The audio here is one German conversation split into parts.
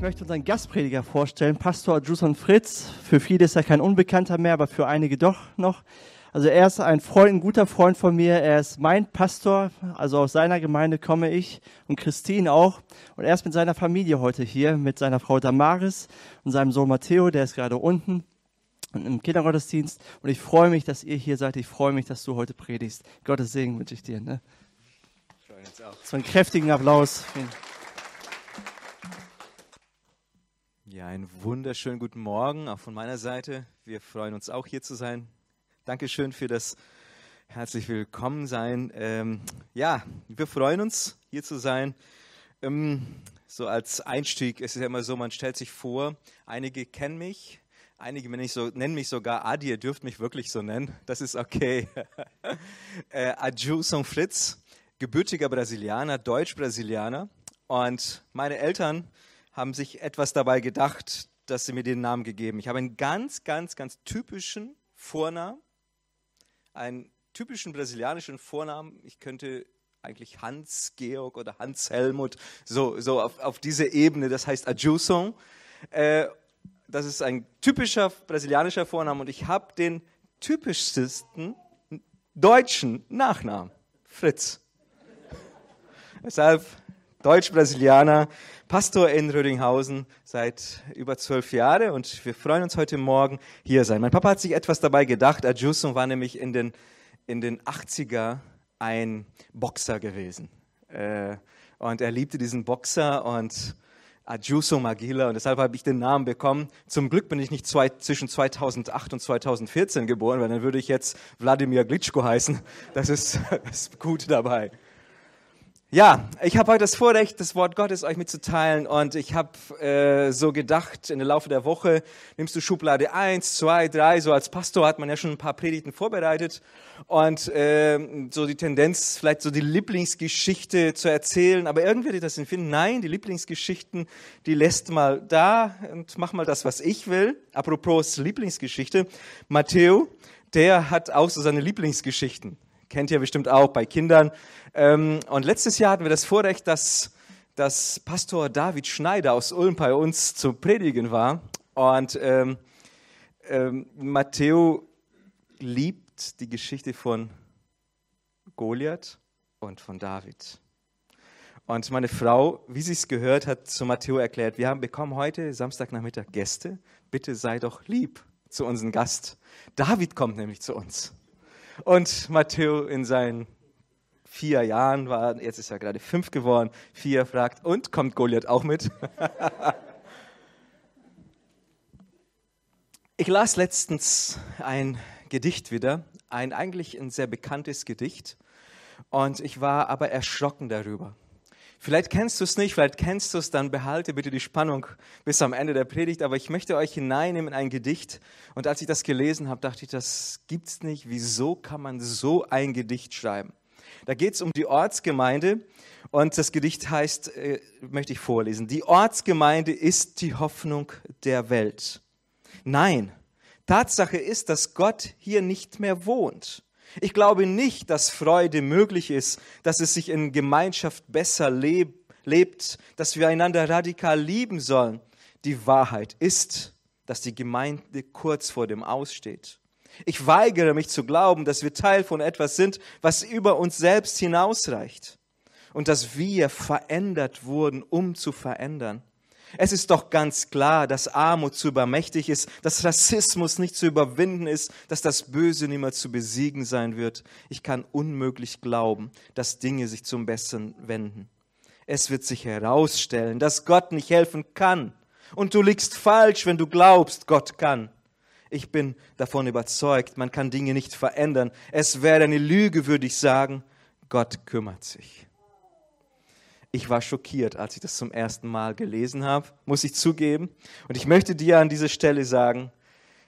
Ich möchte unseren Gastprediger vorstellen, Pastor Juson Fritz. Für viele ist er kein Unbekannter mehr, aber für einige doch noch. Also er ist ein Freund, ein guter Freund von mir. Er ist mein Pastor, also aus seiner Gemeinde komme ich und Christine auch. Und er ist mit seiner Familie heute hier, mit seiner Frau Damaris und seinem Sohn Matteo, der ist gerade unten im Kindergottesdienst. Und ich freue mich, dass ihr hier seid. Ich freue mich, dass du heute predigst. Gottes Segen wünsche ich dir. Ne? So einen kräftigen Applaus. Vielen Ja, einen wunderschönen guten Morgen auch von meiner Seite. Wir freuen uns auch hier zu sein. Dankeschön für das herzlich willkommen sein. Ähm, ja, wir freuen uns hier zu sein. Ähm, so als Einstieg ist es ja immer so, man stellt sich vor, einige kennen mich, einige nennen mich, so, nennen mich sogar Adi, ihr dürft mich wirklich so nennen, das ist okay. äh, Adjusson Fritz, gebürtiger Brasilianer, Deutsch-Brasilianer und meine Eltern haben sich etwas dabei gedacht, dass sie mir den Namen gegeben. Ich habe einen ganz, ganz, ganz typischen Vornamen, einen typischen brasilianischen Vornamen. Ich könnte eigentlich Hans Georg oder Hans Helmut, so, so auf, auf diese Ebene, das heißt Adjusson. Äh, das ist ein typischer brasilianischer Vorname und ich habe den typischsten deutschen Nachnamen, Fritz. Deshalb Deutsch-Brasilianer, Pastor in Rödinghausen seit über zwölf Jahren und wir freuen uns heute Morgen hier sein. Mein Papa hat sich etwas dabei gedacht. Adjusson war nämlich in den, in den 80er ein Boxer gewesen. Äh, und er liebte diesen Boxer und Adjuso Magila und deshalb habe ich den Namen bekommen. Zum Glück bin ich nicht zwei, zwischen 2008 und 2014 geboren, weil dann würde ich jetzt Wladimir Glitschko heißen. Das ist, das ist gut dabei. Ja, ich habe heute das Vorrecht, das Wort Gottes euch mitzuteilen und ich habe äh, so gedacht, in der Laufe der Woche nimmst du Schublade eins, zwei, drei, so als Pastor hat man ja schon ein paar Predigten vorbereitet und äh, so die Tendenz, vielleicht so die Lieblingsgeschichte zu erzählen, aber irgendwie ich das empfinden, nein, die Lieblingsgeschichten, die lässt mal da und mach mal das, was ich will. Apropos Lieblingsgeschichte, Matteo, der hat auch so seine Lieblingsgeschichten kennt ihr bestimmt auch bei Kindern. Ähm, und letztes Jahr hatten wir das Vorrecht, dass, dass Pastor David Schneider aus Ulm bei uns zu predigen war. Und ähm, ähm, Matteo liebt die Geschichte von Goliath und von David. Und meine Frau, wie sie es gehört hat, zu Matteo erklärt, wir haben bekommen heute Samstagnachmittag Gäste. Bitte sei doch lieb zu unserem Gast. David kommt nämlich zu uns. Und Matteo in seinen vier Jahren war, jetzt ist er gerade fünf geworden, vier fragt, und kommt Goliath auch mit? ich las letztens ein Gedicht wieder, ein eigentlich ein sehr bekanntes Gedicht, und ich war aber erschrocken darüber. Vielleicht kennst du es nicht, vielleicht kennst du es, dann behalte bitte die Spannung bis am Ende der Predigt. Aber ich möchte euch hineinnehmen in ein Gedicht. Und als ich das gelesen habe, dachte ich, das gibt's nicht. Wieso kann man so ein Gedicht schreiben? Da geht es um die Ortsgemeinde und das Gedicht heißt, äh, möchte ich vorlesen, die Ortsgemeinde ist die Hoffnung der Welt. Nein, Tatsache ist, dass Gott hier nicht mehr wohnt. Ich glaube nicht, dass Freude möglich ist, dass es sich in Gemeinschaft besser leb lebt, dass wir einander radikal lieben sollen. Die Wahrheit ist, dass die Gemeinde kurz vor dem Aussteht. Ich weigere mich zu glauben, dass wir Teil von etwas sind, was über uns selbst hinausreicht und dass wir verändert wurden, um zu verändern. Es ist doch ganz klar, dass Armut zu übermächtig ist, dass Rassismus nicht zu überwinden ist, dass das Böse nimmer zu besiegen sein wird. Ich kann unmöglich glauben, dass Dinge sich zum Besten wenden. Es wird sich herausstellen, dass Gott nicht helfen kann. Und du liegst falsch, wenn du glaubst, Gott kann. Ich bin davon überzeugt, man kann Dinge nicht verändern. Es wäre eine Lüge, würde ich sagen, Gott kümmert sich. Ich war schockiert, als ich das zum ersten Mal gelesen habe, muss ich zugeben. Und ich möchte dir an dieser Stelle sagen,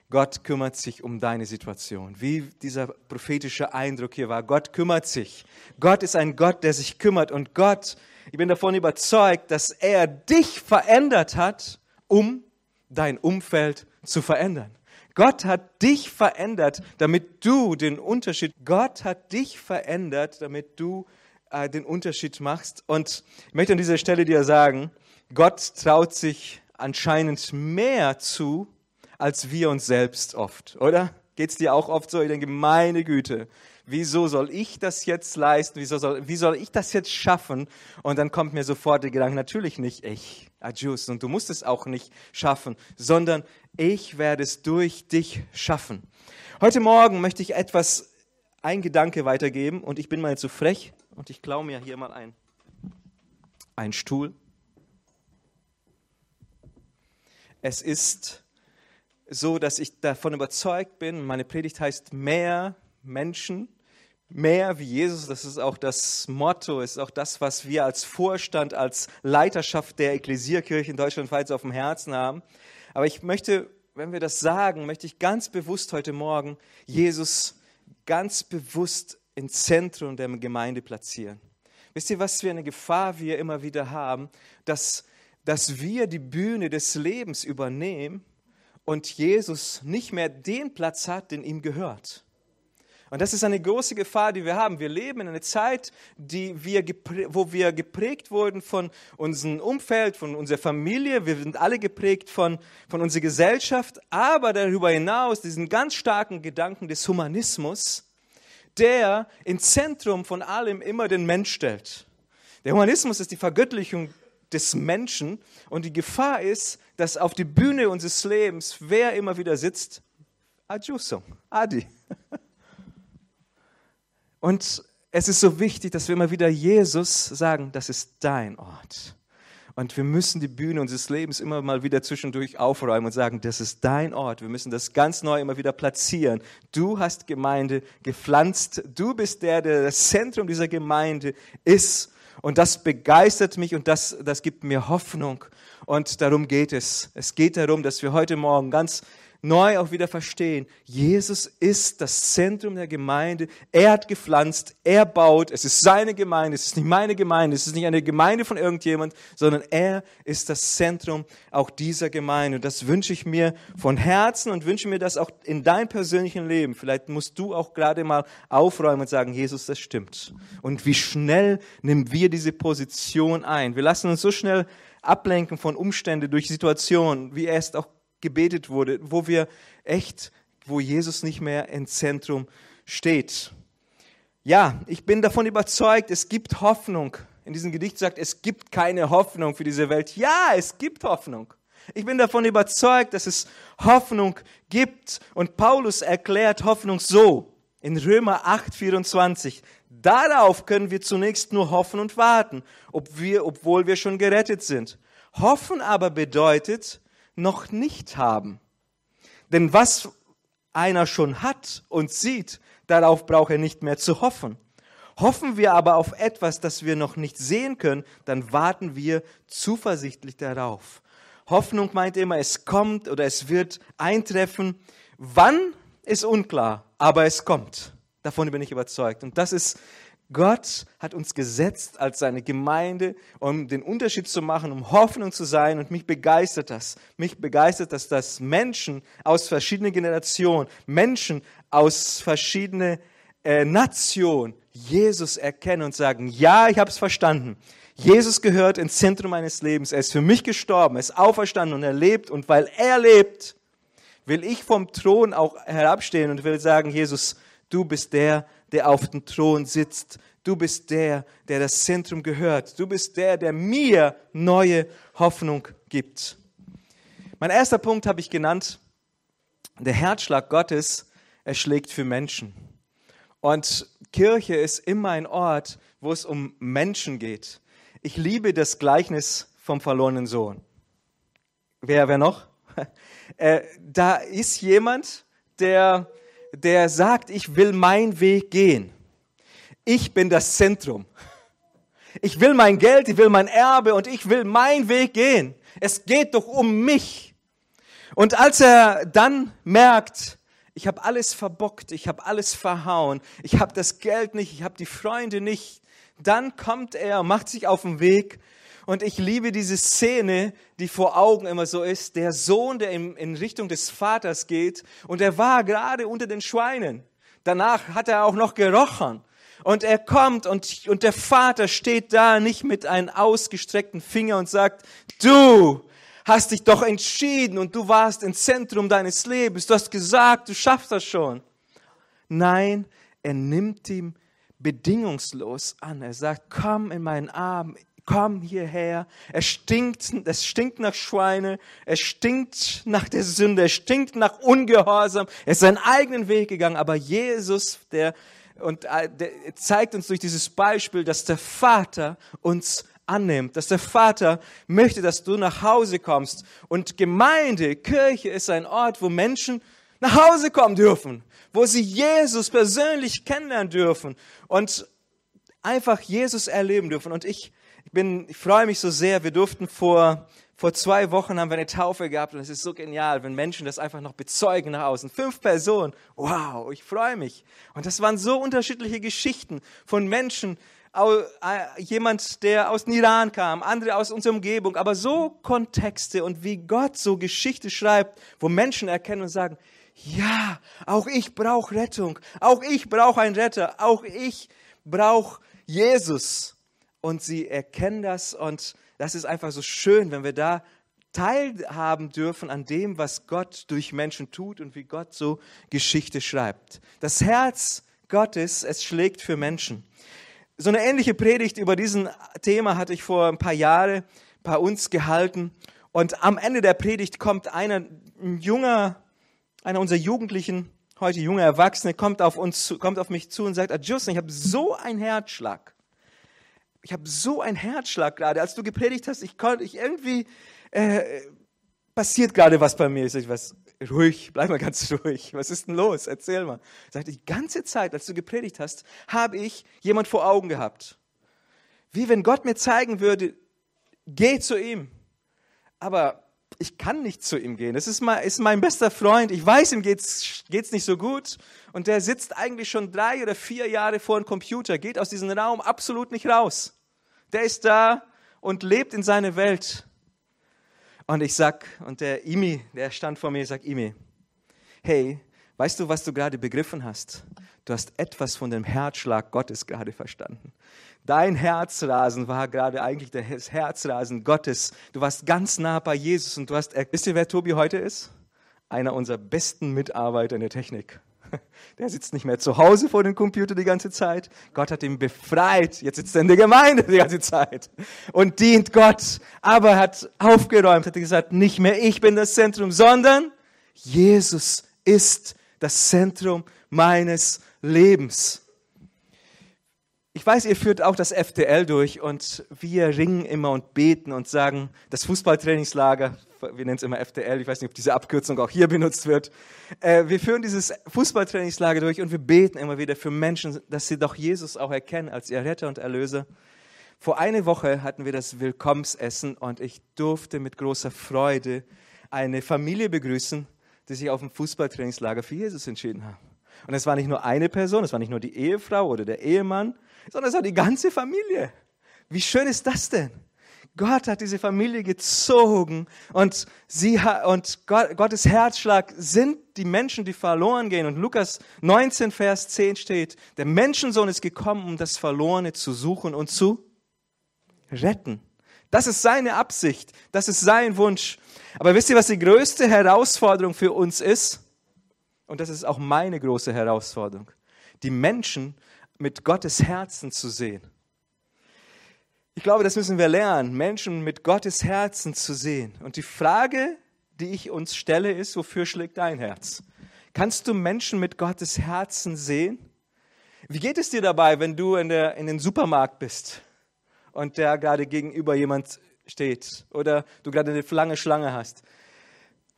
Gott kümmert sich um deine Situation. Wie dieser prophetische Eindruck hier war. Gott kümmert sich. Gott ist ein Gott, der sich kümmert. Und Gott, ich bin davon überzeugt, dass er dich verändert hat, um dein Umfeld zu verändern. Gott hat dich verändert, damit du den Unterschied, Gott hat dich verändert, damit du äh, den Unterschied machst. Und ich möchte an dieser Stelle dir sagen, Gott traut sich anscheinend mehr zu, als wir uns selbst oft, oder? Geht es dir auch oft so? Ich denke, meine Güte, wieso soll ich das jetzt leisten? Wieso soll, wie soll ich das jetzt schaffen? Und dann kommt mir sofort der Gedanke, natürlich nicht ich, Adjus, und du musst es auch nicht schaffen, sondern ich werde es durch dich schaffen. Heute Morgen möchte ich etwas, ein Gedanke weitergeben und ich bin mal zu frech und ich klaue mir hier mal ein, einen Stuhl. Es ist so, dass ich davon überzeugt bin, meine Predigt heißt mehr Menschen, mehr wie Jesus. Das ist auch das Motto, ist auch das, was wir als Vorstand, als Leiterschaft der Ekklesierkirche in Deutschland weit auf dem Herzen haben. Aber ich möchte, wenn wir das sagen, möchte ich ganz bewusst heute Morgen Jesus ganz bewusst ins Zentrum der Gemeinde platzieren. Wisst ihr, was für eine Gefahr wir immer wieder haben, dass, dass wir die Bühne des Lebens übernehmen und Jesus nicht mehr den Platz hat, den ihm gehört. Und das ist eine große Gefahr, die wir haben. Wir leben in einer Zeit, die wir wo wir geprägt wurden von unserem Umfeld, von unserer Familie. Wir sind alle geprägt von, von unserer Gesellschaft, aber darüber hinaus diesen ganz starken Gedanken des Humanismus, der ins Zentrum von allem immer den Mensch stellt. Der Humanismus ist die Vergöttlichung des Menschen und die Gefahr ist, dass auf die Bühne unseres Lebens wer immer wieder sitzt? Adjuso, Adi. Und es ist so wichtig, dass wir immer wieder Jesus sagen, das ist dein Ort. Und wir müssen die Bühne unseres Lebens immer mal wieder zwischendurch aufräumen und sagen, das ist dein Ort. Wir müssen das ganz neu immer wieder platzieren. Du hast Gemeinde gepflanzt. Du bist der, der das Zentrum dieser Gemeinde ist. Und das begeistert mich und das, das gibt mir Hoffnung. Und darum geht es. Es geht darum, dass wir heute Morgen ganz neu auch wieder verstehen, Jesus ist das Zentrum der Gemeinde. Er hat gepflanzt, er baut, es ist seine Gemeinde, es ist nicht meine Gemeinde, es ist nicht eine Gemeinde von irgendjemand, sondern er ist das Zentrum auch dieser Gemeinde. Und das wünsche ich mir von Herzen und wünsche mir das auch in deinem persönlichen Leben. Vielleicht musst du auch gerade mal aufräumen und sagen, Jesus, das stimmt. Und wie schnell nehmen wir diese Position ein? Wir lassen uns so schnell ablenken von Umständen durch Situationen, wie er es auch gebetet wurde, wo wir echt, wo Jesus nicht mehr im Zentrum steht. Ja, ich bin davon überzeugt, es gibt Hoffnung. In diesem Gedicht sagt, es gibt keine Hoffnung für diese Welt. Ja, es gibt Hoffnung. Ich bin davon überzeugt, dass es Hoffnung gibt. Und Paulus erklärt Hoffnung so in Römer 8, 24. Darauf können wir zunächst nur hoffen und warten, ob wir, obwohl wir schon gerettet sind. Hoffen aber bedeutet, noch nicht haben. Denn was einer schon hat und sieht, darauf braucht er nicht mehr zu hoffen. Hoffen wir aber auf etwas, das wir noch nicht sehen können, dann warten wir zuversichtlich darauf. Hoffnung meint immer, es kommt oder es wird eintreffen. Wann ist unklar, aber es kommt. Davon bin ich überzeugt. Und das ist Gott hat uns gesetzt als seine Gemeinde, um den Unterschied zu machen, um Hoffnung zu sein. Und mich begeistert das. Mich begeistert das, dass Menschen aus verschiedenen Generationen, Menschen aus verschiedenen äh, Nationen Jesus erkennen und sagen, ja, ich habe es verstanden. Jesus gehört ins Zentrum meines Lebens. Er ist für mich gestorben, er ist auferstanden und er lebt. Und weil er lebt, will ich vom Thron auch herabstehen und will sagen, Jesus, du bist der, der auf dem Thron sitzt. Du bist der, der das Zentrum gehört. Du bist der, der mir neue Hoffnung gibt. Mein erster Punkt habe ich genannt. Der Herzschlag Gottes, er schlägt für Menschen. Und Kirche ist immer ein Ort, wo es um Menschen geht. Ich liebe das Gleichnis vom verlorenen Sohn. Wer, wer noch? Äh, da ist jemand, der der sagt, ich will meinen Weg gehen. Ich bin das Zentrum. Ich will mein Geld, ich will mein Erbe und ich will meinen Weg gehen. Es geht doch um mich. Und als er dann merkt, ich habe alles verbockt, ich habe alles verhauen, ich habe das Geld nicht, ich habe die Freunde nicht, dann kommt er, macht sich auf den Weg und ich liebe diese Szene, die vor Augen immer so ist. Der Sohn, der in, Richtung des Vaters geht und er war gerade unter den Schweinen. Danach hat er auch noch gerochen. Und er kommt und, und der Vater steht da nicht mit einem ausgestreckten Finger und sagt, du hast dich doch entschieden und du warst im Zentrum deines Lebens. Du hast gesagt, du schaffst das schon. Nein, er nimmt ihm bedingungslos an. Er sagt, komm in meinen Arm, komm hierher. Es stinkt, es stinkt nach Schweine, es stinkt nach der Sünde, es stinkt nach Ungehorsam. Er ist seinen eigenen Weg gegangen, aber Jesus, der, und äh, der zeigt uns durch dieses Beispiel, dass der Vater uns annimmt, dass der Vater möchte, dass du nach Hause kommst. Und Gemeinde, Kirche ist ein Ort, wo Menschen nach Hause kommen dürfen, wo sie Jesus persönlich kennenlernen dürfen und einfach Jesus erleben dürfen. Und ich ich, bin, ich freue mich so sehr. Wir durften vor, vor zwei Wochen haben wir eine Taufe gehabt und es ist so genial, wenn Menschen das einfach noch bezeugen nach außen. Fünf Personen. Wow, ich freue mich. Und das waren so unterschiedliche Geschichten von Menschen, äh, jemand, der aus dem Iran kam, andere aus unserer Umgebung, aber so Kontexte und wie Gott so Geschichte schreibt, wo Menschen erkennen und sagen, ja, auch ich brauche Rettung, auch ich brauche einen Retter, auch ich brauche Jesus und sie erkennen das und das ist einfach so schön, wenn wir da teilhaben dürfen an dem, was Gott durch Menschen tut und wie Gott so Geschichte schreibt. Das Herz Gottes, es schlägt für Menschen. So eine ähnliche Predigt über diesen Thema hatte ich vor ein paar Jahren bei uns gehalten und am Ende der Predigt kommt einer, ein junger, einer unserer Jugendlichen, heute junge Erwachsene, kommt auf uns, kommt auf mich zu und sagt, Justin, ich habe so einen Herzschlag ich habe so einen Herzschlag gerade, als du gepredigt hast, ich konnte, ich irgendwie, äh, passiert gerade was bei mir. Ich sage, was, ruhig, bleib mal ganz ruhig. Was ist denn los? Erzähl mal. Sagt, die ganze Zeit, als du gepredigt hast, habe ich jemand vor Augen gehabt. Wie wenn Gott mir zeigen würde, geh zu ihm. Aber ich kann nicht zu ihm gehen. Das ist, mein, ist mein bester Freund. Ich weiß, ihm geht's, geht's nicht so gut. Und der sitzt eigentlich schon drei oder vier Jahre vor dem Computer, geht aus diesem Raum absolut nicht raus. Der ist da und lebt in seiner Welt. Und ich sag, und der Imi, der stand vor mir, sagt, Imi, hey, weißt du, was du gerade begriffen hast? Du hast etwas von dem Herzschlag Gottes gerade verstanden. Dein Herzrasen war gerade eigentlich das Herzrasen Gottes. Du warst ganz nah bei Jesus und du hast, wisst ihr, wer Tobi heute ist? Einer unserer besten Mitarbeiter in der Technik. Der sitzt nicht mehr zu Hause vor dem Computer die ganze Zeit. Gott hat ihn befreit. Jetzt sitzt er in der Gemeinde die ganze Zeit und dient Gott. Aber er hat aufgeräumt, hat gesagt, nicht mehr ich bin das Zentrum, sondern Jesus ist das Zentrum meines Lebens. Ich weiß, ihr führt auch das FTL durch und wir ringen immer und beten und sagen, das Fußballtrainingslager, wir nennen es immer FTL, ich weiß nicht, ob diese Abkürzung auch hier benutzt wird. Äh, wir führen dieses Fußballtrainingslager durch und wir beten immer wieder für Menschen, dass sie doch Jesus auch erkennen als ihr Retter und Erlöser. Vor einer Woche hatten wir das Willkommensessen und ich durfte mit großer Freude eine Familie begrüßen, die sich auf dem Fußballtrainingslager für Jesus entschieden haben. Und es war nicht nur eine Person, es war nicht nur die Ehefrau oder der Ehemann, sondern es war die ganze Familie. Wie schön ist das denn? Gott hat diese Familie gezogen und sie und Gott, Gottes Herzschlag sind die Menschen, die verloren gehen. Und Lukas 19, Vers 10 steht, der Menschensohn ist gekommen, um das Verlorene zu suchen und zu retten. Das ist seine Absicht, das ist sein Wunsch. Aber wisst ihr, was die größte Herausforderung für uns ist? Und das ist auch meine große Herausforderung. Die Menschen mit Gottes Herzen zu sehen. Ich glaube, das müssen wir lernen, Menschen mit Gottes Herzen zu sehen. Und die Frage, die ich uns stelle, ist, wofür schlägt dein Herz? Kannst du Menschen mit Gottes Herzen sehen? Wie geht es dir dabei, wenn du in, der, in den Supermarkt bist und da gerade gegenüber jemand steht oder du gerade eine lange Schlange hast?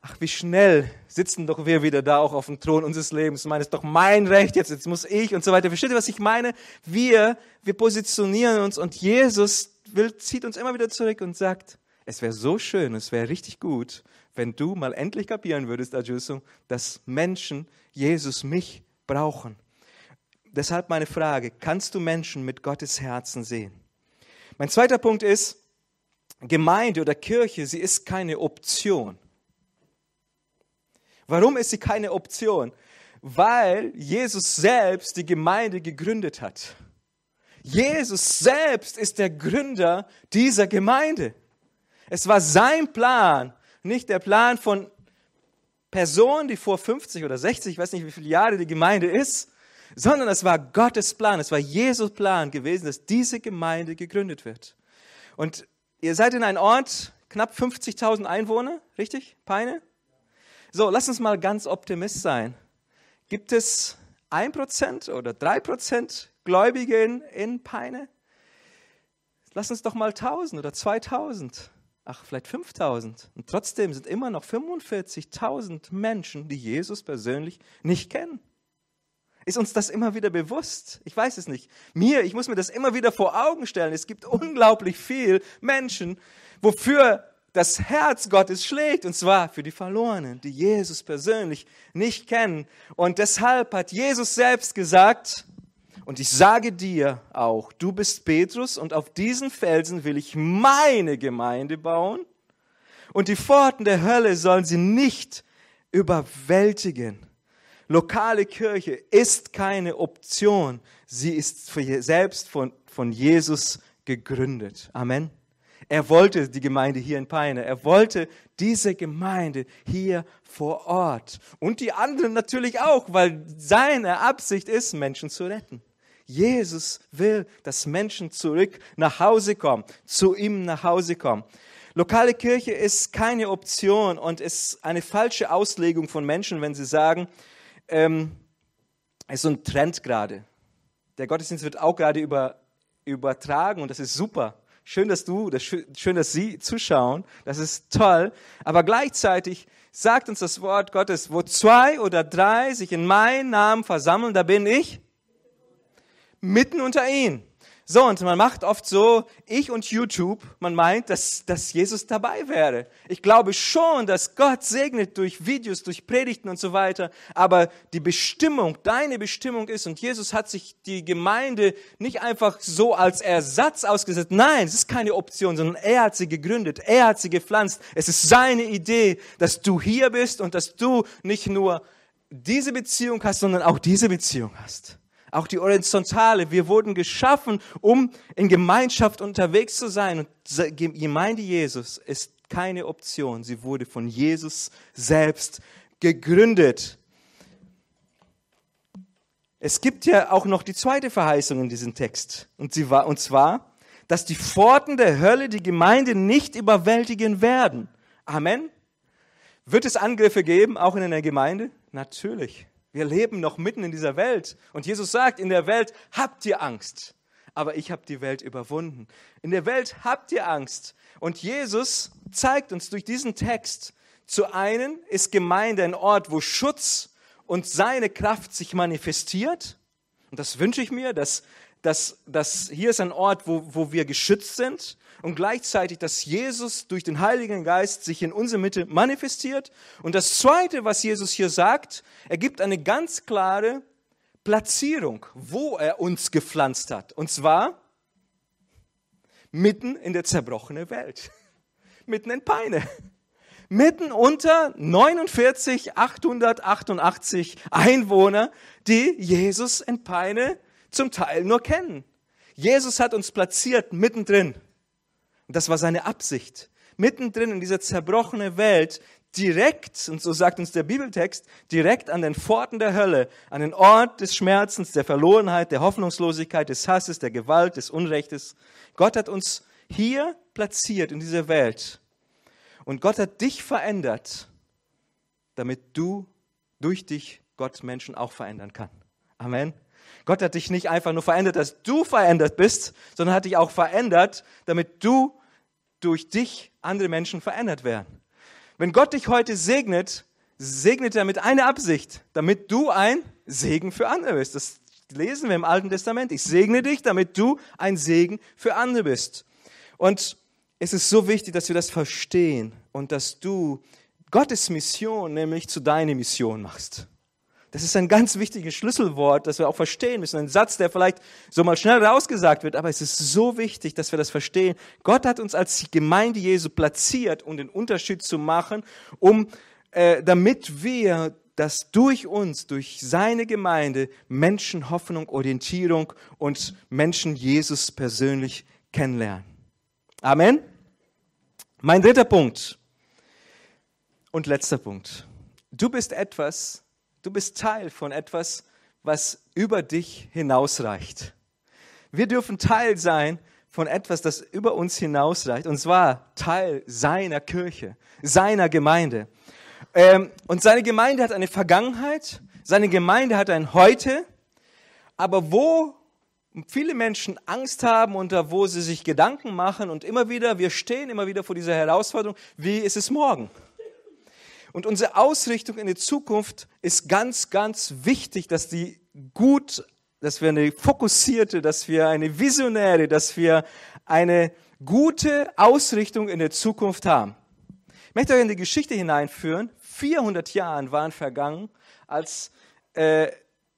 Ach, wie schnell sitzen doch wir wieder da auch auf dem Thron unseres Lebens. Ich meine, es ist doch mein Recht jetzt, jetzt muss ich und so weiter. Versteht ihr, was ich meine? Wir, wir positionieren uns und Jesus will, zieht uns immer wieder zurück und sagt, es wäre so schön, es wäre richtig gut, wenn du mal endlich kapieren würdest, Ajuso, dass Menschen Jesus mich brauchen. Deshalb meine Frage, kannst du Menschen mit Gottes Herzen sehen? Mein zweiter Punkt ist, Gemeinde oder Kirche, sie ist keine Option. Warum ist sie keine Option? Weil Jesus selbst die Gemeinde gegründet hat. Jesus selbst ist der Gründer dieser Gemeinde. Es war sein Plan, nicht der Plan von Personen, die vor 50 oder 60, ich weiß nicht, wie viele Jahre die Gemeinde ist, sondern es war Gottes Plan, es war Jesus Plan gewesen, dass diese Gemeinde gegründet wird. Und ihr seid in einem Ort, knapp 50.000 Einwohner, richtig? Peine? So, lass uns mal ganz optimist sein. Gibt es 1% oder 3% Gläubige in, in Peine? Lass uns doch mal 1000 oder 2000, ach vielleicht 5000. Und trotzdem sind immer noch 45.000 Menschen, die Jesus persönlich nicht kennen. Ist uns das immer wieder bewusst? Ich weiß es nicht. Mir, ich muss mir das immer wieder vor Augen stellen. Es gibt unglaublich viel Menschen, wofür das Herz Gottes schlägt, und zwar für die Verlorenen, die Jesus persönlich nicht kennen. Und deshalb hat Jesus selbst gesagt, und ich sage dir auch, du bist Petrus, und auf diesen Felsen will ich meine Gemeinde bauen, und die Pforten der Hölle sollen sie nicht überwältigen. Lokale Kirche ist keine Option, sie ist selbst von, von Jesus gegründet. Amen. Er wollte die Gemeinde hier in Peine. Er wollte diese Gemeinde hier vor Ort. Und die anderen natürlich auch, weil seine Absicht ist, Menschen zu retten. Jesus will, dass Menschen zurück nach Hause kommen, zu ihm nach Hause kommen. Lokale Kirche ist keine Option und ist eine falsche Auslegung von Menschen, wenn sie sagen, ähm, es ist so ein Trend gerade. Der Gottesdienst wird auch gerade über, übertragen und das ist super. Schön, dass du, schön, dass Sie zuschauen. Das ist toll. Aber gleichzeitig sagt uns das Wort Gottes, wo zwei oder drei sich in meinen Namen versammeln, da bin ich mitten unter ihnen. So, und man macht oft so, ich und YouTube, man meint, dass, dass Jesus dabei wäre. Ich glaube schon, dass Gott segnet durch Videos, durch Predigten und so weiter, aber die Bestimmung, deine Bestimmung ist, und Jesus hat sich die Gemeinde nicht einfach so als Ersatz ausgesetzt, nein, es ist keine Option, sondern er hat sie gegründet, er hat sie gepflanzt. Es ist seine Idee, dass du hier bist und dass du nicht nur diese Beziehung hast, sondern auch diese Beziehung hast auch die horizontale. Wir wurden geschaffen, um in Gemeinschaft unterwegs zu sein. Und Gemeinde Jesus ist keine Option. Sie wurde von Jesus selbst gegründet. Es gibt ja auch noch die zweite Verheißung in diesem Text. Und, sie war, und zwar, dass die Pforten der Hölle die Gemeinde nicht überwältigen werden. Amen. Wird es Angriffe geben, auch in einer Gemeinde? Natürlich. Wir leben noch mitten in dieser Welt. Und Jesus sagt, in der Welt habt ihr Angst. Aber ich habe die Welt überwunden. In der Welt habt ihr Angst. Und Jesus zeigt uns durch diesen Text, zu einen ist Gemeinde ein Ort, wo Schutz und seine Kraft sich manifestiert. Und das wünsche ich mir, dass, dass, dass hier ist ein Ort, wo, wo wir geschützt sind und gleichzeitig, dass Jesus durch den Heiligen Geist sich in unserer Mitte manifestiert. Und das Zweite, was Jesus hier sagt, er gibt eine ganz klare Platzierung, wo er uns gepflanzt hat. Und zwar mitten in der zerbrochenen Welt, mitten in Peine mitten unter 49, 888 Einwohner, die Jesus in Peine zum Teil nur kennen. Jesus hat uns platziert mittendrin. Und das war seine Absicht. Mittendrin in dieser zerbrochenen Welt, direkt, und so sagt uns der Bibeltext, direkt an den Pforten der Hölle, an den Ort des Schmerzens, der Verlorenheit, der Hoffnungslosigkeit, des Hasses, der Gewalt, des Unrechtes. Gott hat uns hier platziert in dieser Welt. Und Gott hat dich verändert, damit du durch dich Gott Menschen auch verändern kann. Amen. Gott hat dich nicht einfach nur verändert, dass du verändert bist, sondern hat dich auch verändert, damit du durch dich andere Menschen verändert werden. Wenn Gott dich heute segnet, segnet er mit einer Absicht, damit du ein Segen für andere bist. Das lesen wir im Alten Testament. Ich segne dich, damit du ein Segen für andere bist. Und es ist so wichtig, dass wir das verstehen und dass du Gottes Mission nämlich zu deiner Mission machst. Das ist ein ganz wichtiges Schlüsselwort, das wir auch verstehen müssen. Ein Satz, der vielleicht so mal schnell rausgesagt wird, aber es ist so wichtig, dass wir das verstehen. Gott hat uns als Gemeinde Jesu platziert, um den Unterschied zu machen, um, äh, damit wir dass durch uns, durch seine Gemeinde Menschen Hoffnung, Orientierung und Menschen Jesus persönlich kennenlernen. Amen. Mein dritter Punkt und letzter Punkt. Du bist etwas, du bist Teil von etwas, was über dich hinausreicht. Wir dürfen Teil sein von etwas, das über uns hinausreicht, und zwar Teil seiner Kirche, seiner Gemeinde. Ähm, und seine Gemeinde hat eine Vergangenheit, seine Gemeinde hat ein Heute, aber wo viele Menschen Angst haben und wo sie sich Gedanken machen und immer wieder, wir stehen immer wieder vor dieser Herausforderung, wie ist es morgen? Und unsere Ausrichtung in die Zukunft ist ganz, ganz wichtig, dass die gut, dass wir eine fokussierte, dass wir eine visionäre, dass wir eine gute Ausrichtung in der Zukunft haben. Ich möchte euch in die Geschichte hineinführen. 400 Jahre waren vergangen, als äh,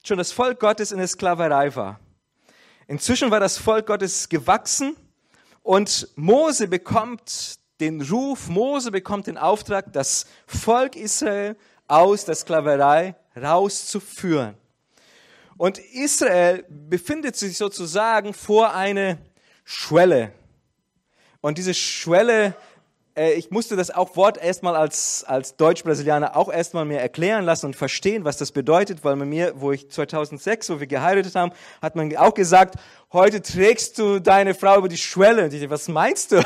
schon das Volk Gottes in der Sklaverei war. Inzwischen war das Volk Gottes gewachsen und Mose bekommt den Ruf, Mose bekommt den Auftrag, das Volk Israel aus der Sklaverei rauszuführen. Und Israel befindet sich sozusagen vor einer Schwelle. Und diese Schwelle äh, ich musste das auch Wort erstmal als, als Deutsch-Brasilianer auch erstmal mir erklären lassen und verstehen, was das bedeutet, weil man mir, wo ich 2006, wo wir geheiratet haben, hat man auch gesagt, heute trägst du deine Frau über die Schwelle. Und ich dachte, was meinst du?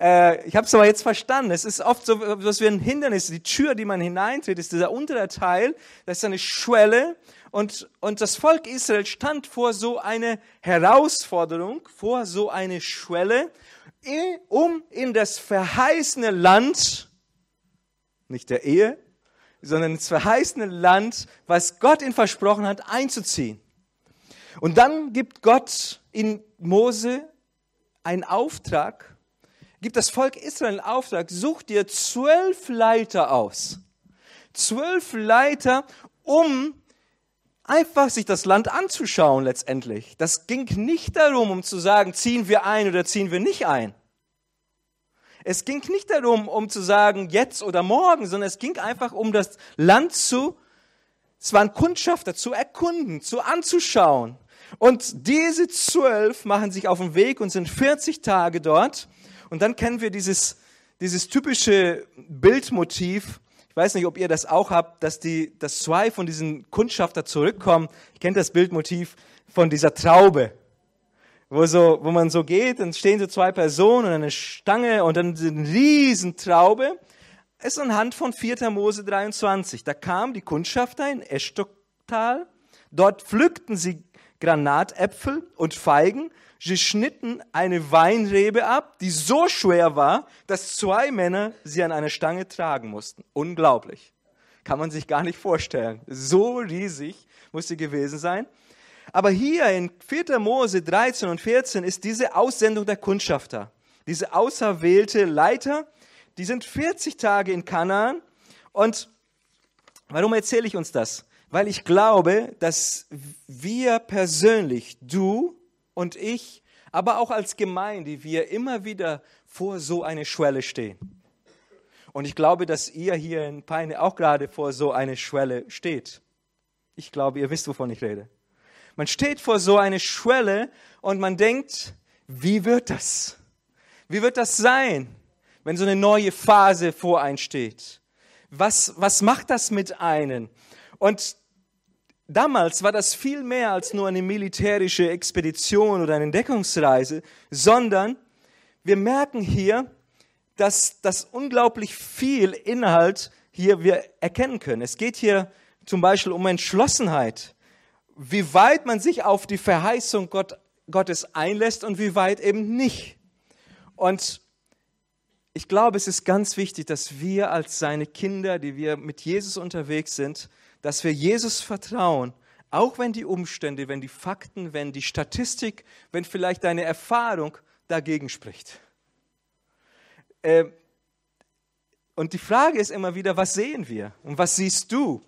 äh, ich habe es aber jetzt verstanden. Es ist oft so, was wie ein Hindernis. Die Tür, die man hineintritt, ist dieser untere Teil. Das ist eine Schwelle. Und, und das Volk Israel stand vor so eine Herausforderung, vor so eine Schwelle um in das verheißene Land, nicht der Ehe, sondern das verheißene Land, was Gott ihnen versprochen hat, einzuziehen. Und dann gibt Gott in Mose einen Auftrag, gibt das Volk Israel einen Auftrag, such dir zwölf Leiter aus. Zwölf Leiter, um einfach sich das Land anzuschauen letztendlich. Das ging nicht darum, um zu sagen, ziehen wir ein oder ziehen wir nicht ein. Es ging nicht darum, um zu sagen, jetzt oder morgen, sondern es ging einfach um das Land zu, es waren Kundschafter, zu erkunden, zu anzuschauen. Und diese zwölf machen sich auf den Weg und sind 40 Tage dort. Und dann kennen wir dieses, dieses typische Bildmotiv, ich weiß nicht, ob ihr das auch habt, dass, die, dass zwei von diesen Kundschafter zurückkommen. Ich kenne das Bildmotiv von dieser Traube, wo, so, wo man so geht, dann stehen so zwei Personen und eine Stange und dann eine Riesentraube. Es ist anhand von 4. Mose 23. Da kamen die Kundschafter in Eschtocktal. Dort pflückten sie Granatäpfel und Feigen Sie schnitten eine Weinrebe ab, die so schwer war, dass zwei Männer sie an einer Stange tragen mussten. Unglaublich. Kann man sich gar nicht vorstellen. So riesig muss sie gewesen sein. Aber hier in 4. Mose 13 und 14 ist diese Aussendung der Kundschafter. Diese auserwählte Leiter, die sind 40 Tage in Kanaan. Und warum erzähle ich uns das? Weil ich glaube, dass wir persönlich, du und ich, aber auch als Gemeinde, wir immer wieder vor so eine Schwelle stehen. Und ich glaube, dass ihr hier in Peine auch gerade vor so eine Schwelle steht. Ich glaube, ihr wisst, wovon ich rede. Man steht vor so eine Schwelle und man denkt, wie wird das? Wie wird das sein, wenn so eine neue Phase vor einen steht? Was, was macht das mit einem? Und Damals war das viel mehr als nur eine militärische Expedition oder eine Entdeckungsreise, sondern wir merken hier, dass das unglaublich viel Inhalt hier wir erkennen können. Es geht hier zum Beispiel um Entschlossenheit, wie weit man sich auf die Verheißung Gott, Gottes einlässt und wie weit eben nicht. Und ich glaube, es ist ganz wichtig, dass wir als seine Kinder, die wir mit Jesus unterwegs sind, dass wir Jesus vertrauen, auch wenn die Umstände, wenn die Fakten, wenn die Statistik, wenn vielleicht deine Erfahrung dagegen spricht. Äh, und die Frage ist immer wieder, was sehen wir und was siehst du?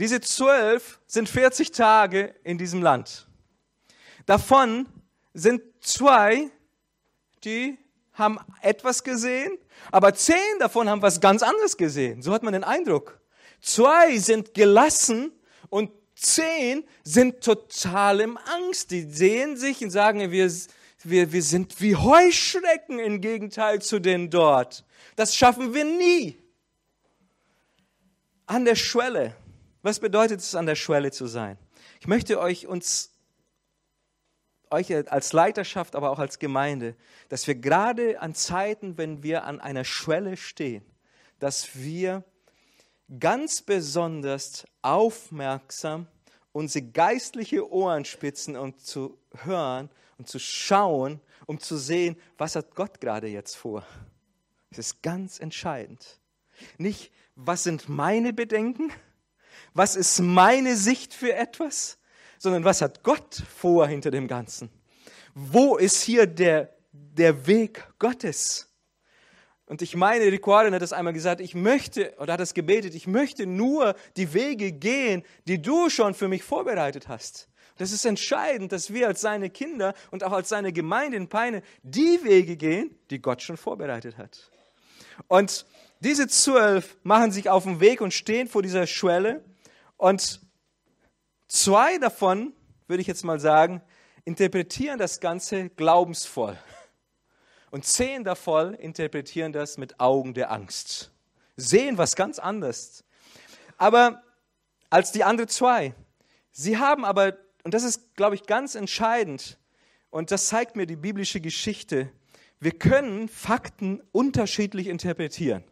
Diese zwölf sind 40 Tage in diesem Land. Davon sind zwei, die haben etwas gesehen, aber zehn davon haben was ganz anderes gesehen. So hat man den Eindruck. Zwei sind gelassen und zehn sind total im Angst. Die sehen sich und sagen, wir, wir, wir sind wie Heuschrecken im Gegenteil zu denen dort. Das schaffen wir nie. An der Schwelle. Was bedeutet es, an der Schwelle zu sein? Ich möchte euch uns euch als Leiterschaft, aber auch als Gemeinde, dass wir gerade an Zeiten, wenn wir an einer Schwelle stehen, dass wir ganz besonders aufmerksam unsere geistliche Ohren spitzen, um zu hören und zu schauen, um zu sehen, was hat Gott gerade jetzt vor. Es ist ganz entscheidend. Nicht, was sind meine Bedenken, was ist meine Sicht für etwas, sondern was hat Gott vor hinter dem Ganzen? Wo ist hier der, der Weg Gottes? Und ich meine, Rick Warren hat das einmal gesagt, ich möchte, oder hat das gebetet, ich möchte nur die Wege gehen, die du schon für mich vorbereitet hast. Das ist entscheidend, dass wir als seine Kinder und auch als seine Gemeinde in Peine die Wege gehen, die Gott schon vorbereitet hat. Und diese zwölf machen sich auf den Weg und stehen vor dieser Schwelle. Und Zwei davon, würde ich jetzt mal sagen, interpretieren das Ganze glaubensvoll. Und zehn davon interpretieren das mit Augen der Angst. Sehen was ganz anderes. Aber als die anderen zwei. Sie haben aber, und das ist, glaube ich, ganz entscheidend, und das zeigt mir die biblische Geschichte, wir können Fakten unterschiedlich interpretieren.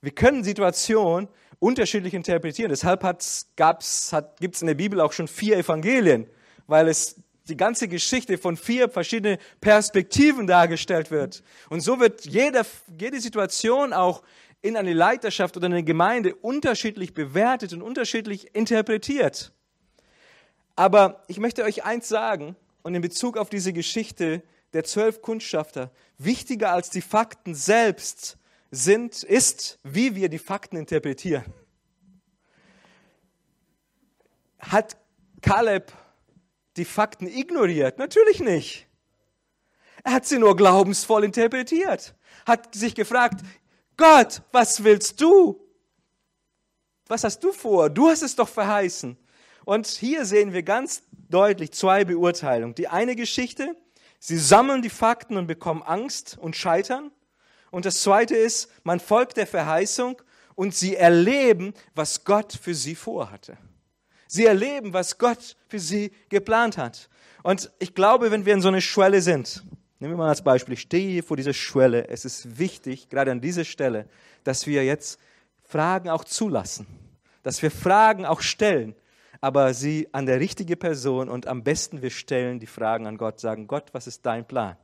Wir können Situationen unterschiedlich interpretieren. Deshalb gibt es in der Bibel auch schon vier Evangelien, weil es die ganze Geschichte von vier verschiedenen Perspektiven dargestellt wird. Und so wird jede, jede Situation auch in eine Leiterschaft oder eine Gemeinde unterschiedlich bewertet und unterschiedlich interpretiert. Aber ich möchte euch eins sagen, und in Bezug auf diese Geschichte der zwölf Kundschafter, wichtiger als die Fakten selbst sind, ist, wie wir die Fakten interpretieren. Hat Kaleb die Fakten ignoriert? Natürlich nicht. Er hat sie nur glaubensvoll interpretiert. Hat sich gefragt, Gott, was willst du? Was hast du vor? Du hast es doch verheißen. Und hier sehen wir ganz deutlich zwei Beurteilungen. Die eine Geschichte, sie sammeln die Fakten und bekommen Angst und scheitern. Und das Zweite ist, man folgt der Verheißung und sie erleben, was Gott für sie vorhatte. Sie erleben, was Gott für sie geplant hat. Und ich glaube, wenn wir in so einer Schwelle sind, nehmen wir mal als Beispiel, ich stehe hier vor dieser Schwelle, es ist wichtig, gerade an dieser Stelle, dass wir jetzt Fragen auch zulassen, dass wir Fragen auch stellen, aber sie an der richtige Person und am besten wir stellen die Fragen an Gott, sagen, Gott, was ist dein Plan?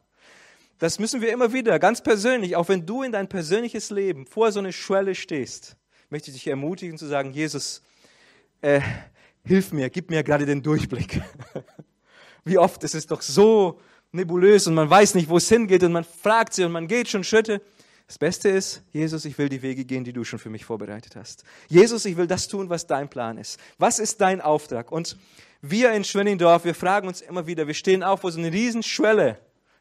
Das müssen wir immer wieder, ganz persönlich, auch wenn du in dein persönliches Leben vor so einer Schwelle stehst, möchte ich dich ermutigen zu sagen, Jesus, äh, hilf mir, gib mir gerade den Durchblick. Wie oft ist es doch so nebulös und man weiß nicht, wo es hingeht und man fragt sie und man geht schon Schritte. Das Beste ist, Jesus, ich will die Wege gehen, die du schon für mich vorbereitet hast. Jesus, ich will das tun, was dein Plan ist. Was ist dein Auftrag? Und wir in Schwenningdorf, wir fragen uns immer wieder, wir stehen auf vor so einer Riesenschwelle.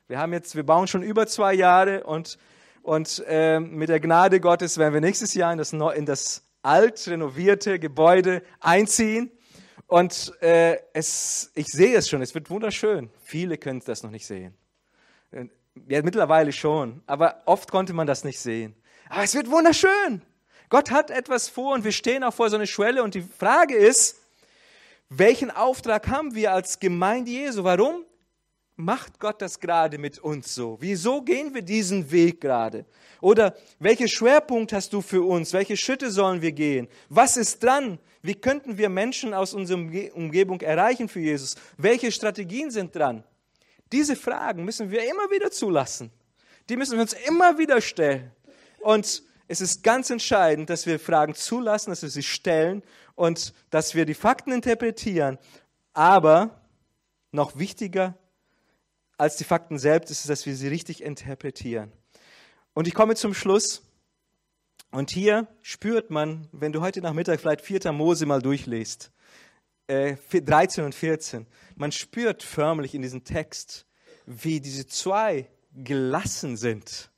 Wir haben jetzt, wir bauen schon über zwei Jahre und, und äh, mit der Gnade Gottes werden wir nächstes Jahr in das, in das alt renovierte Gebäude einziehen. Und äh, es, ich sehe es schon, es wird wunderschön. Viele können das noch nicht sehen. Ja, mittlerweile schon, aber oft konnte man das nicht sehen. Aber es wird wunderschön. Gott hat etwas vor und wir stehen auch vor so einer Schwelle und die Frage ist, welchen Auftrag haben wir als Gemeinde Jesu? Warum? Macht Gott das gerade mit uns so? Wieso gehen wir diesen Weg gerade? Oder welchen Schwerpunkt hast du für uns? Welche Schritte sollen wir gehen? Was ist dran? Wie könnten wir Menschen aus unserer Umgebung erreichen für Jesus? Welche Strategien sind dran? Diese Fragen müssen wir immer wieder zulassen. Die müssen wir uns immer wieder stellen. Und es ist ganz entscheidend, dass wir Fragen zulassen, dass wir sie stellen und dass wir die Fakten interpretieren. Aber noch wichtiger als die Fakten selbst ist es, dass wir sie richtig interpretieren. Und ich komme zum Schluss. Und hier spürt man, wenn du heute Nachmittag vielleicht 4. Mose mal durchliest, äh, 13 und 14, man spürt förmlich in diesem Text, wie diese zwei gelassen sind.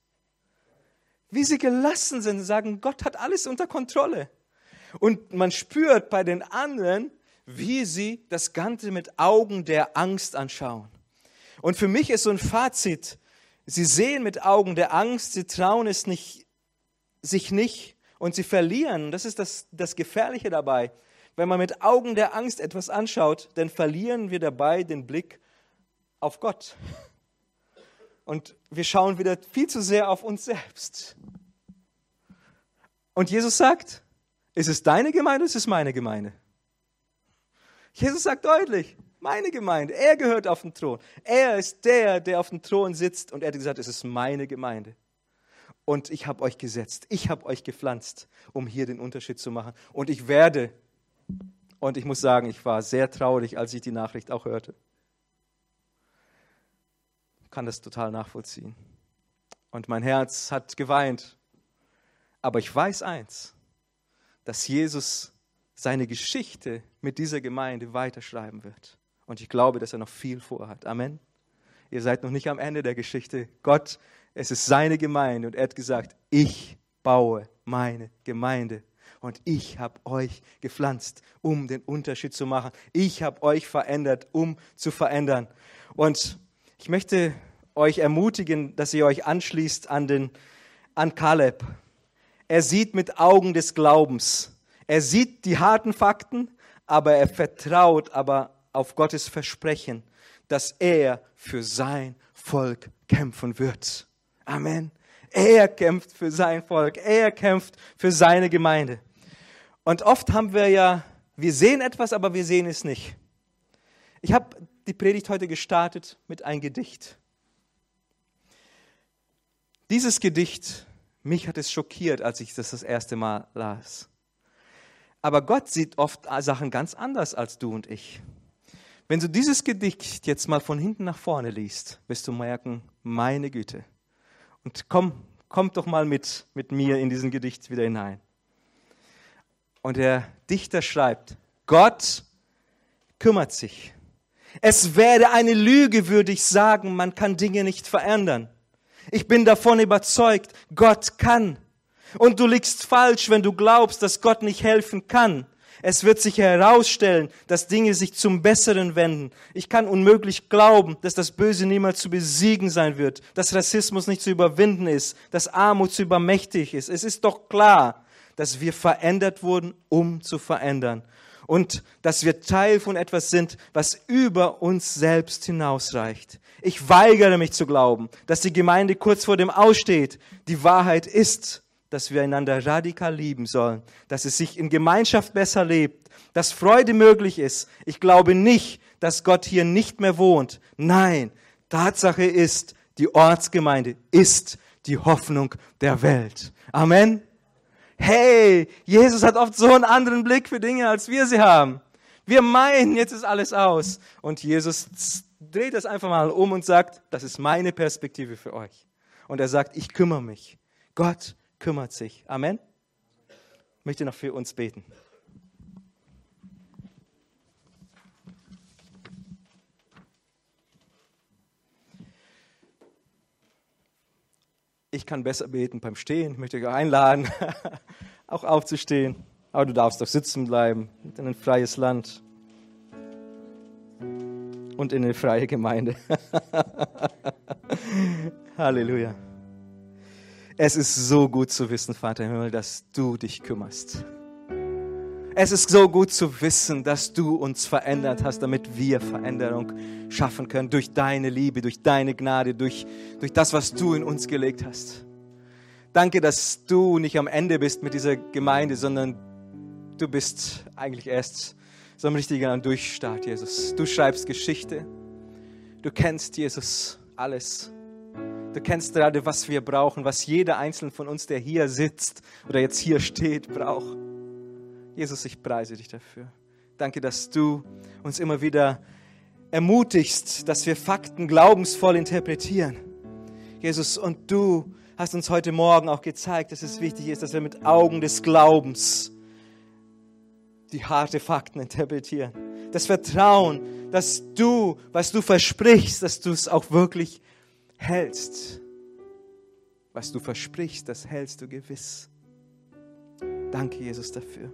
Wie sie gelassen sind, sagen, Gott hat alles unter Kontrolle. Und man spürt bei den anderen, wie sie das Ganze mit Augen der Angst anschauen. Und für mich ist so ein Fazit, sie sehen mit Augen der Angst, sie trauen es nicht, sich nicht und sie verlieren. Das ist das, das Gefährliche dabei. Wenn man mit Augen der Angst etwas anschaut, dann verlieren wir dabei den Blick auf Gott. Und wir schauen wieder viel zu sehr auf uns selbst. Und Jesus sagt, ist es deine Gemeinde, ist es meine Gemeinde? Jesus sagt deutlich, meine Gemeinde, er gehört auf den Thron. Er ist der, der auf dem Thron sitzt und er hat gesagt, es ist meine Gemeinde. Und ich habe euch gesetzt, ich habe euch gepflanzt, um hier den Unterschied zu machen. Und ich werde, und ich muss sagen, ich war sehr traurig, als ich die Nachricht auch hörte. Ich kann das total nachvollziehen. Und mein Herz hat geweint. Aber ich weiß eins, dass Jesus seine Geschichte mit dieser Gemeinde weiterschreiben wird. Und ich glaube, dass er noch viel vorhat. Amen. Ihr seid noch nicht am Ende der Geschichte. Gott, es ist seine Gemeinde und er hat gesagt, ich baue meine Gemeinde. Und ich habe euch gepflanzt, um den Unterschied zu machen. Ich habe euch verändert, um zu verändern. Und ich möchte euch ermutigen, dass ihr euch anschließt an, den, an Kaleb. Er sieht mit Augen des Glaubens. Er sieht die harten Fakten, aber er vertraut aber auf Gottes Versprechen, dass er für sein Volk kämpfen wird. Amen. Er kämpft für sein Volk. Er kämpft für seine Gemeinde. Und oft haben wir ja, wir sehen etwas, aber wir sehen es nicht. Ich habe die Predigt heute gestartet mit einem Gedicht. Dieses Gedicht, mich hat es schockiert, als ich das das erste Mal las. Aber Gott sieht oft Sachen ganz anders als du und ich. Wenn du dieses Gedicht jetzt mal von hinten nach vorne liest, wirst du merken, meine Güte. Und komm, komm doch mal mit, mit mir in diesen Gedicht wieder hinein. Und der Dichter schreibt, Gott kümmert sich. Es wäre eine Lüge, würde ich sagen, man kann Dinge nicht verändern. Ich bin davon überzeugt, Gott kann. Und du liegst falsch, wenn du glaubst, dass Gott nicht helfen kann. Es wird sich herausstellen, dass Dinge sich zum Besseren wenden. Ich kann unmöglich glauben, dass das Böse niemals zu besiegen sein wird, dass Rassismus nicht zu überwinden ist, dass Armut zu übermächtig ist. Es ist doch klar, dass wir verändert wurden, um zu verändern. Und dass wir Teil von etwas sind, was über uns selbst hinausreicht. Ich weigere mich zu glauben, dass die Gemeinde kurz vor dem Aussteht. Die Wahrheit ist, dass wir einander radikal lieben sollen, dass es sich in Gemeinschaft besser lebt, dass Freude möglich ist. Ich glaube nicht, dass Gott hier nicht mehr wohnt. Nein, Tatsache ist, die Ortsgemeinde ist die Hoffnung der Welt. Amen. Hey, Jesus hat oft so einen anderen Blick für Dinge, als wir sie haben. Wir meinen, jetzt ist alles aus. Und Jesus dreht das einfach mal um und sagt, das ist meine Perspektive für euch. Und er sagt, ich kümmere mich. Gott kümmert sich. Amen. Ich möchte noch für uns beten. Ich kann besser beten beim Stehen. Ich möchte euch einladen, auch aufzustehen. Aber du darfst doch sitzen bleiben in ein freies Land und in eine freie Gemeinde. Halleluja. Es ist so gut zu wissen, Vater im Himmel, dass du dich kümmerst. Es ist so gut zu wissen, dass du uns verändert hast, damit wir Veränderung schaffen können durch deine Liebe, durch deine Gnade, durch, durch das, was du in uns gelegt hast. Danke, dass du nicht am Ende bist mit dieser Gemeinde, sondern du bist eigentlich erst so ein richtiger Durchstart, Jesus. Du schreibst Geschichte. Du kennst Jesus alles. Du kennst gerade, was wir brauchen, was jeder einzelne von uns, der hier sitzt oder jetzt hier steht, braucht. Jesus, ich preise dich dafür. Danke, dass du uns immer wieder ermutigst, dass wir Fakten glaubensvoll interpretieren. Jesus, und du hast uns heute Morgen auch gezeigt, dass es wichtig ist, dass wir mit Augen des Glaubens die harte Fakten interpretieren. Das Vertrauen, dass du, was du versprichst, dass du es auch wirklich hältst. Was du versprichst, das hältst du gewiss. Danke, Jesus, dafür.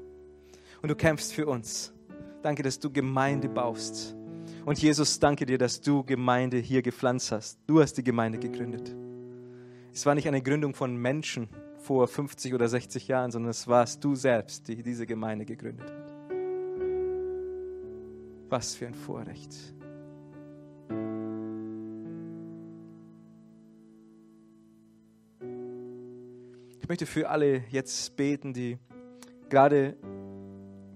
Und du kämpfst für uns. Danke, dass du Gemeinde baust. Und Jesus, danke dir, dass du Gemeinde hier gepflanzt hast. Du hast die Gemeinde gegründet. Es war nicht eine Gründung von Menschen vor 50 oder 60 Jahren, sondern es warst du selbst, die diese Gemeinde gegründet hat. Was für ein Vorrecht. Ich möchte für alle jetzt beten, die gerade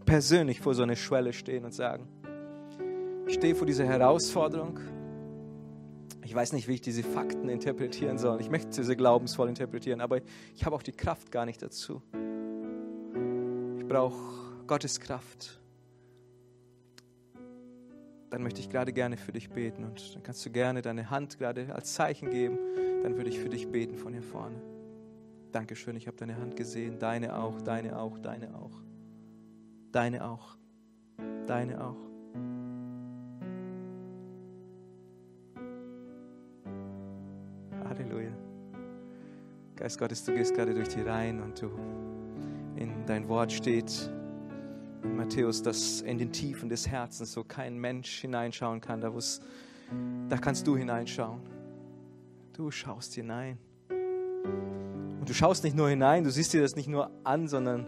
persönlich vor so einer Schwelle stehen und sagen, ich stehe vor dieser Herausforderung. Ich weiß nicht, wie ich diese Fakten interpretieren soll. Ich möchte sie glaubensvoll interpretieren, aber ich habe auch die Kraft gar nicht dazu. Ich brauche Gottes Kraft. Dann möchte ich gerade gerne für dich beten und dann kannst du gerne deine Hand gerade als Zeichen geben. Dann würde ich für dich beten von hier vorne. Dankeschön, ich habe deine Hand gesehen. Deine auch, deine auch, deine auch. Deine auch. Deine auch. Halleluja. Geist Gottes, du gehst gerade durch die Reihen und du in dein Wort steht in Matthäus, dass in den Tiefen des Herzens so kein Mensch hineinschauen kann. Da, da kannst du hineinschauen. Du schaust hinein. Und du schaust nicht nur hinein, du siehst dir das nicht nur an, sondern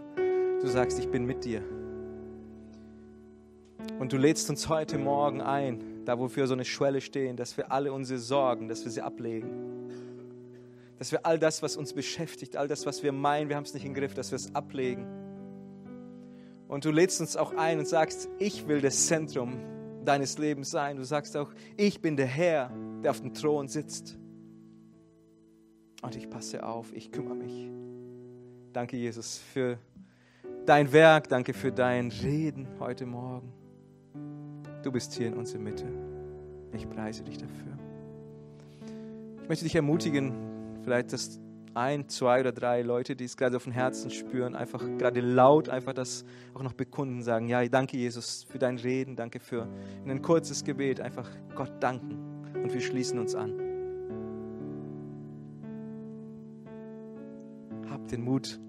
du sagst, ich bin mit dir. Und du lädst uns heute Morgen ein, da wo wir so eine Schwelle stehen, dass wir alle unsere Sorgen, dass wir sie ablegen. Dass wir all das, was uns beschäftigt, all das, was wir meinen, wir haben es nicht im Griff, dass wir es ablegen. Und du lädst uns auch ein und sagst, ich will das Zentrum deines Lebens sein. Du sagst auch, ich bin der Herr, der auf dem Thron sitzt. Und ich passe auf, ich kümmere mich. Danke, Jesus, für dein Werk. Danke für dein Reden heute Morgen. Du bist hier in unserer Mitte. Ich preise dich dafür. Ich möchte dich ermutigen, vielleicht, dass ein, zwei oder drei Leute, die es gerade auf dem Herzen spüren, einfach gerade laut einfach das auch noch bekunden, sagen, ja, danke Jesus für dein Reden, danke für ein kurzes Gebet, einfach Gott danken und wir schließen uns an. Den Mut,